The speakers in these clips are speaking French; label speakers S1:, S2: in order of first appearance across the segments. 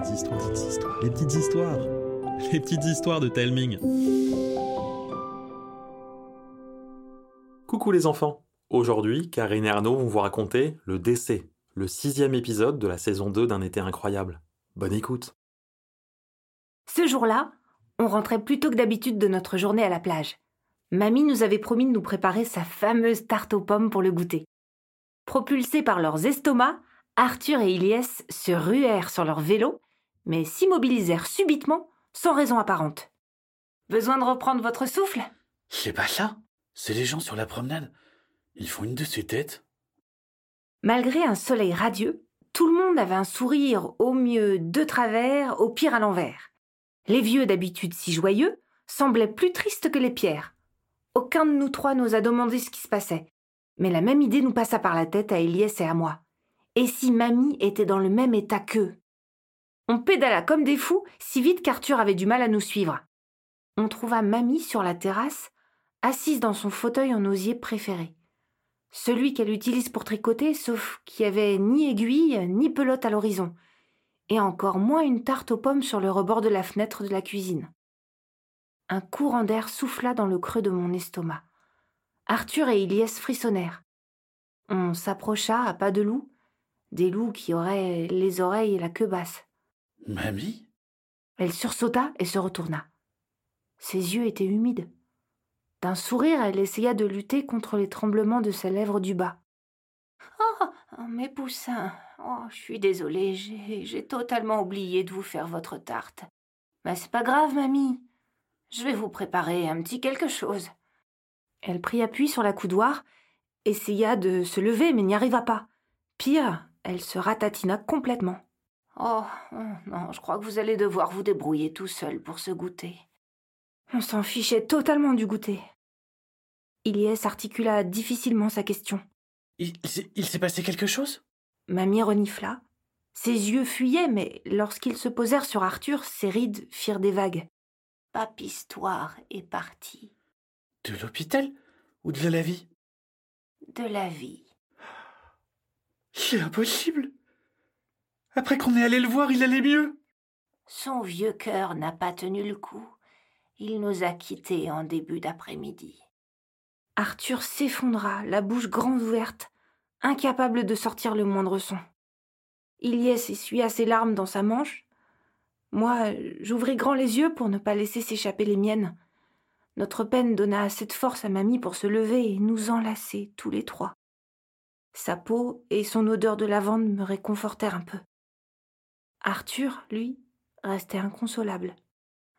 S1: petites histoires, les petites histoires, les petites histoires, les petites histoires de Telming. Coucou les enfants. Aujourd'hui, Karine et Arnaud vont vous raconter le décès, le sixième épisode de la saison 2 d'un été incroyable. Bonne écoute.
S2: Ce jour-là, on rentrait plus tôt que d'habitude de notre journée à la plage. Mamie nous avait promis de nous préparer sa fameuse tarte aux pommes pour le goûter. Propulsés par leurs estomacs, Arthur et Ilyes se ruèrent sur leur vélo, mais s'immobilisèrent subitement, sans raison apparente. Besoin de reprendre votre souffle?
S3: C'est pas ça. C'est les gens sur la promenade. Ils font une de ces têtes.
S2: Malgré un soleil radieux, tout le monde avait un sourire au mieux de travers, au pire à l'envers. Les vieux, d'habitude si joyeux, semblaient plus tristes que les pierres. Aucun de nous trois n'osa demander ce qui se passait. Mais la même idée nous passa par la tête à Eliès et à moi. Et si mamie était dans le même état qu'eux? On pédala comme des fous, si vite qu'Arthur avait du mal à nous suivre. On trouva mamie sur la terrasse, assise dans son fauteuil en osier préféré. Celui qu'elle utilise pour tricoter, sauf qu'il n'y avait ni aiguille, ni pelote à l'horizon, et encore moins une tarte aux pommes sur le rebord de la fenêtre de la cuisine. Un courant d'air souffla dans le creux de mon estomac. Arthur et Ilyes frissonnèrent. On s'approcha à pas de loup, des loups qui auraient les oreilles et la queue basse.
S3: Mamie
S2: Elle sursauta et se retourna. Ses yeux étaient humides. D'un sourire, elle essaya de lutter contre les tremblements de ses lèvres du bas. Oh, mes poussins, oh, je suis désolée, j'ai, totalement oublié de vous faire votre tarte. Mais c'est pas grave, mamie. Je vais vous préparer un petit quelque chose. Elle prit appui sur la coudoir, essaya de se lever, mais n'y arriva pas. Pire, elle se ratatina complètement. Oh, non, je crois que vous allez devoir vous débrouiller tout seul pour ce goûter. On s'en fichait totalement du goûter. Ilyes articula difficilement sa question.
S3: Il, il s'est passé quelque chose?
S2: Mamie renifla. Ses yeux fuyaient, mais lorsqu'ils se posèrent sur Arthur, ses rides firent des vagues. Papistoire est parti.
S3: De l'hôpital? Ou de la vie?
S2: De la vie.
S3: C'est impossible. Après qu'on est allé le voir, il allait mieux.
S2: Son vieux cœur n'a pas tenu le coup. Il nous a quittés en début d'après-midi. Arthur s'effondra, la bouche grande ouverte, incapable de sortir le moindre son. Ilyes essuya ses larmes dans sa manche. Moi, j'ouvris grand les yeux pour ne pas laisser s'échapper les miennes. Notre peine donna assez de force à mamie pour se lever et nous enlacer tous les trois. Sa peau et son odeur de lavande me réconfortèrent un peu. Arthur, lui, restait inconsolable.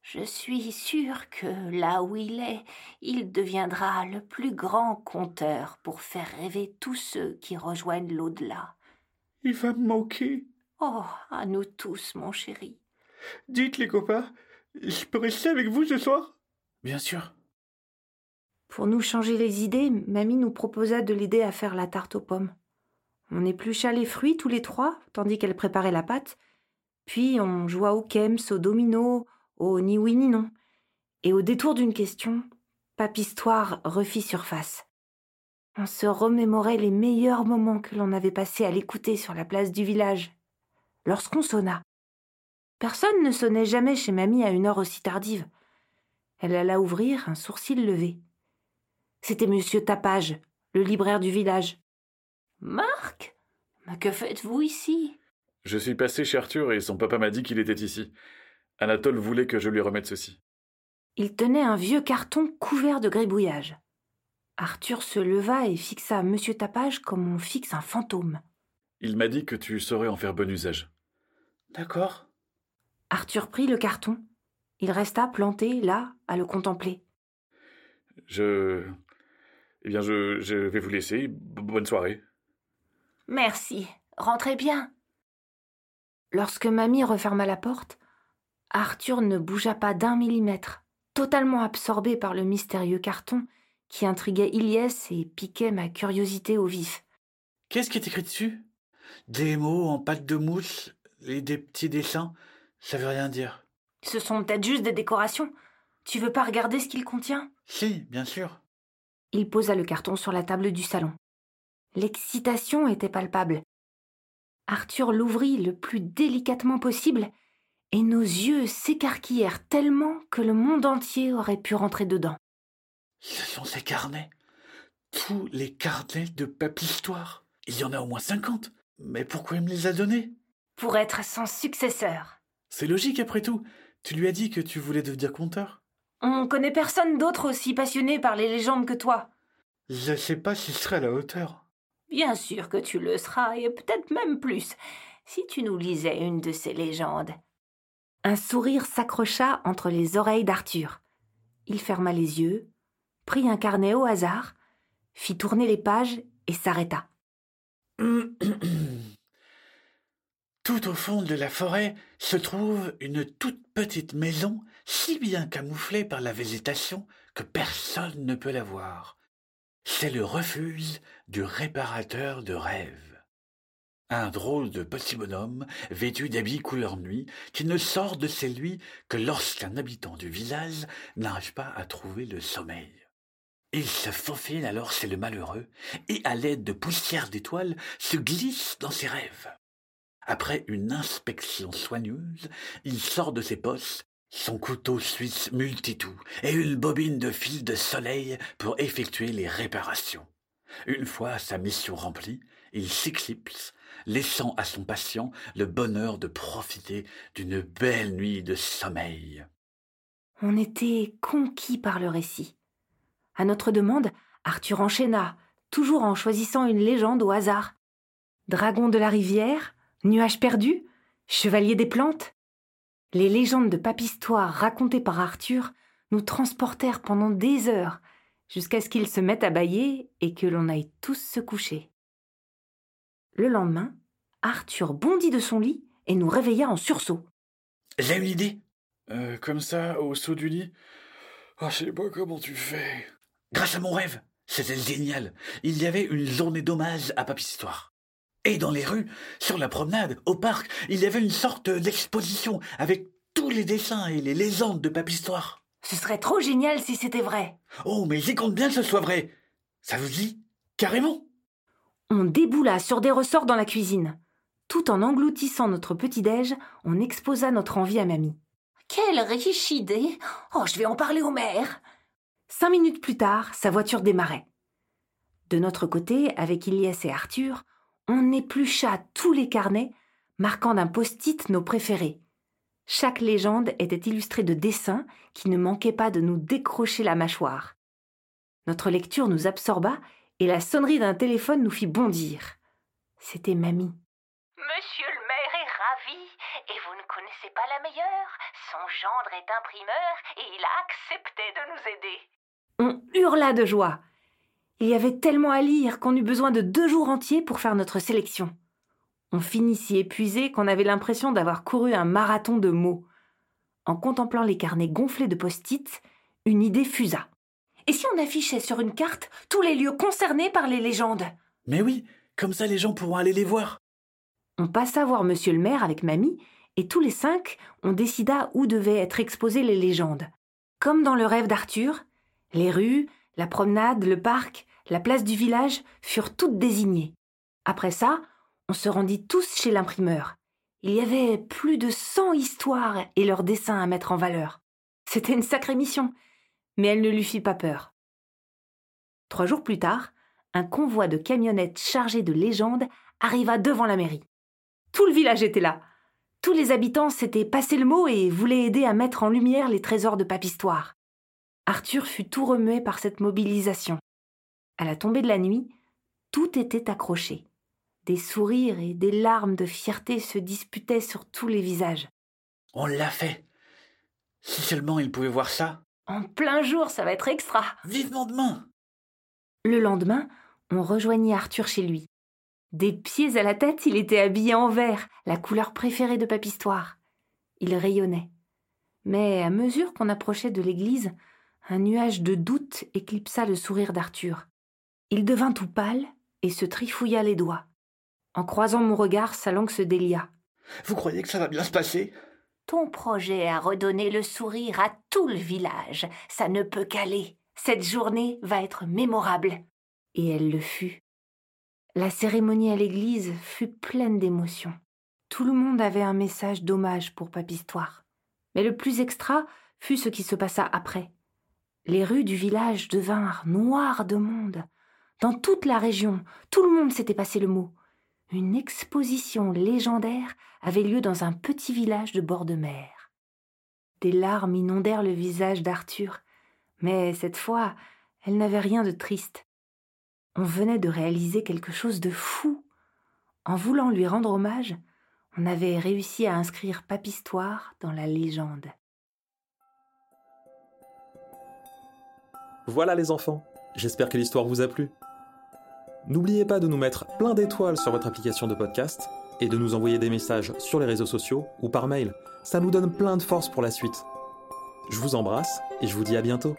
S2: Je suis sûre que là où il est, il deviendra le plus grand conteur pour faire rêver tous ceux qui rejoignent l'au-delà.
S3: Il va me manquer.
S2: Oh, à nous tous, mon chéri.
S3: Dites les copains, je peux rester avec vous ce soir? Bien sûr.
S2: Pour nous changer les idées, mamie nous proposa de l'aider à faire la tarte aux pommes. On éplucha les fruits tous les trois, tandis qu'elle préparait la pâte. Puis on joua au kems, au domino, au ni oui ni non. Et au détour d'une question, Papistoire refit surface. On se remémorait les meilleurs moments que l'on avait passés à l'écouter sur la place du village. Lorsqu'on sonna. Personne ne sonnait jamais chez mamie à une heure aussi tardive. Elle alla ouvrir, un sourcil levé. C'était monsieur Tapage, le libraire du village. Marc? Mais que faites-vous ici?
S4: Je suis passé chez Arthur et son papa m'a dit qu'il était ici. Anatole voulait que je lui remette ceci.
S2: Il tenait un vieux carton couvert de gribouillage. Arthur se leva et fixa monsieur Tapage comme on fixe un fantôme.
S4: Il m'a dit que tu saurais en faire bon usage.
S3: D'accord.
S2: Arthur prit le carton. Il resta planté là, à le contempler.
S4: Je. Eh bien, je, je vais vous laisser. Bonne soirée.
S2: Merci. Rentrez bien. Lorsque mamie referma la porte, Arthur ne bougea pas d'un millimètre, totalement absorbé par le mystérieux carton qui intriguait Ilyes et piquait ma curiosité au vif.
S3: Qu'est-ce qui est écrit dessus? Des mots en pâte de mousse et des petits dessins Ça veut rien dire.
S2: Ce sont peut-être juste des décorations. Tu veux pas regarder ce qu'il contient?
S3: Si, bien sûr.
S2: Il posa le carton sur la table du salon. L'excitation était palpable. Arthur l'ouvrit le plus délicatement possible, et nos yeux s'écarquillèrent tellement que le monde entier aurait pu rentrer dedans.
S3: Ce sont ces carnets. Tous les carnets de Histoire. Il y en a au moins cinquante. Mais pourquoi il me les a donnés?
S2: Pour être son successeur.
S3: C'est logique après tout. Tu lui as dit que tu voulais devenir conteur.
S2: On connaît personne d'autre aussi passionné par les légendes que toi.
S3: Je ne sais pas s'il serait à la hauteur.
S2: Bien sûr que tu le seras, et peut-être même plus, si tu nous lisais une de ces légendes. Un sourire s'accrocha entre les oreilles d'Arthur. Il ferma les yeux, prit un carnet au hasard, fit tourner les pages et s'arrêta.
S3: Tout au fond de la forêt se trouve une toute petite maison si bien camouflée par la végétation que personne ne peut la voir. C'est le refuge du réparateur de rêves. Un drôle de petit bonhomme, vêtu d'habits couleur nuit, qui ne sort de chez lui que lorsqu'un habitant du village n'arrive pas à trouver le sommeil. Il se faufile alors chez le malheureux, et à l'aide de poussière d'étoiles se glisse dans ses rêves. Après une inspection soigneuse, il sort de ses poches son couteau suisse multitou et une bobine de fil de soleil pour effectuer les réparations. Une fois sa mission remplie, il s'éclipse, laissant à son patient le bonheur de profiter d'une belle nuit de sommeil.
S2: On était conquis par le récit. À notre demande, Arthur enchaîna, toujours en choisissant une légende au hasard. Dragon de la rivière, nuage perdu, chevalier des plantes, les légendes de papistoire racontées par Arthur nous transportèrent pendant des heures, jusqu'à ce qu'il se mette à bailler et que l'on aille tous se coucher. Le lendemain, Arthur bondit de son lit et nous réveilla en sursaut.
S3: J'ai une idée.
S4: Euh, comme ça, au saut du lit Ah, je sais pas comment tu fais.
S3: Grâce à mon rêve, c'était génial. Il y avait une journée d'hommage à Papistoire. Et dans les rues, sur la promenade, au parc, il y avait une sorte d'exposition avec tous les dessins et les légendes de Papistoire.
S2: Ce serait trop génial si c'était vrai.
S3: Oh, mais j'y compte bien que ce soit vrai. Ça vous dit Carrément
S2: On déboula sur des ressorts dans la cuisine. Tout en engloutissant notre petit-déj, on exposa notre envie à mamie. Quelle riche idée Oh, je vais en parler au maire Cinq minutes plus tard, sa voiture démarrait. De notre côté, avec Ilias et Arthur, on éplucha tous les carnets, marquant d'un post-it nos préférés. Chaque légende était illustrée de dessins qui ne manquaient pas de nous décrocher la mâchoire. Notre lecture nous absorba et la sonnerie d'un téléphone nous fit bondir. C'était mamie.
S5: Monsieur le maire est ravi, et vous ne connaissez pas la meilleure. Son gendre est imprimeur et il a accepté de nous aider.
S2: On hurla de joie. Il y avait tellement à lire qu'on eut besoin de deux jours entiers pour faire notre sélection. On finit si épuisé qu'on avait l'impression d'avoir couru un marathon de mots. En contemplant les carnets gonflés de post-it, une idée fusa. Et si on affichait sur une carte tous les lieux concernés par les légendes?
S3: Mais oui, comme ça les gens pourront aller les voir.
S2: On passa voir monsieur le maire avec mamie, et tous les cinq, on décida où devaient être exposées les légendes. Comme dans le rêve d'Arthur, les rues, la promenade, le parc, la place du village furent toutes désignées. Après ça, on se rendit tous chez l'imprimeur. Il y avait plus de cent histoires et leurs dessins à mettre en valeur. C'était une sacrée mission, mais elle ne lui fit pas peur. Trois jours plus tard, un convoi de camionnettes chargées de légendes arriva devant la mairie. Tout le village était là. Tous les habitants s'étaient passé le mot et voulaient aider à mettre en lumière les trésors de Papistoire. Arthur fut tout remué par cette mobilisation. À la tombée de la nuit, tout était accroché. Des sourires et des larmes de fierté se disputaient sur tous les visages.
S3: On l'a fait. Si seulement il pouvait voir ça.
S2: En plein jour, ça va être extra.
S3: Vivement demain.
S2: Le lendemain, on rejoignit Arthur chez lui. Des pieds à la tête, il était habillé en vert, la couleur préférée de Papistoire. Il rayonnait. Mais à mesure qu'on approchait de l'église, un nuage de doute éclipsa le sourire d'Arthur. Il devint tout pâle et se trifouilla les doigts. En croisant mon regard, sa langue se délia.
S3: Vous croyez que ça va bien se passer?
S5: Ton projet a redonné le sourire à tout le village. Ça ne peut qu'aller. Cette journée va être mémorable.
S2: Et elle le fut. La cérémonie à l'église fut pleine d'émotions. Tout le monde avait un message d'hommage pour Papistoire. Mais le plus extra fut ce qui se passa après. Les rues du village devinrent noires de monde. Dans toute la région, tout le monde s'était passé le mot. Une exposition légendaire avait lieu dans un petit village de bord de mer. Des larmes inondèrent le visage d'Arthur, mais cette fois, elle n'avait rien de triste. On venait de réaliser quelque chose de fou. En voulant lui rendre hommage, on avait réussi à inscrire Papistoire dans la légende.
S1: Voilà les enfants, j'espère que l'histoire vous a plu. N'oubliez pas de nous mettre plein d'étoiles sur votre application de podcast et de nous envoyer des messages sur les réseaux sociaux ou par mail. Ça nous donne plein de force pour la suite. Je vous embrasse et je vous dis à bientôt.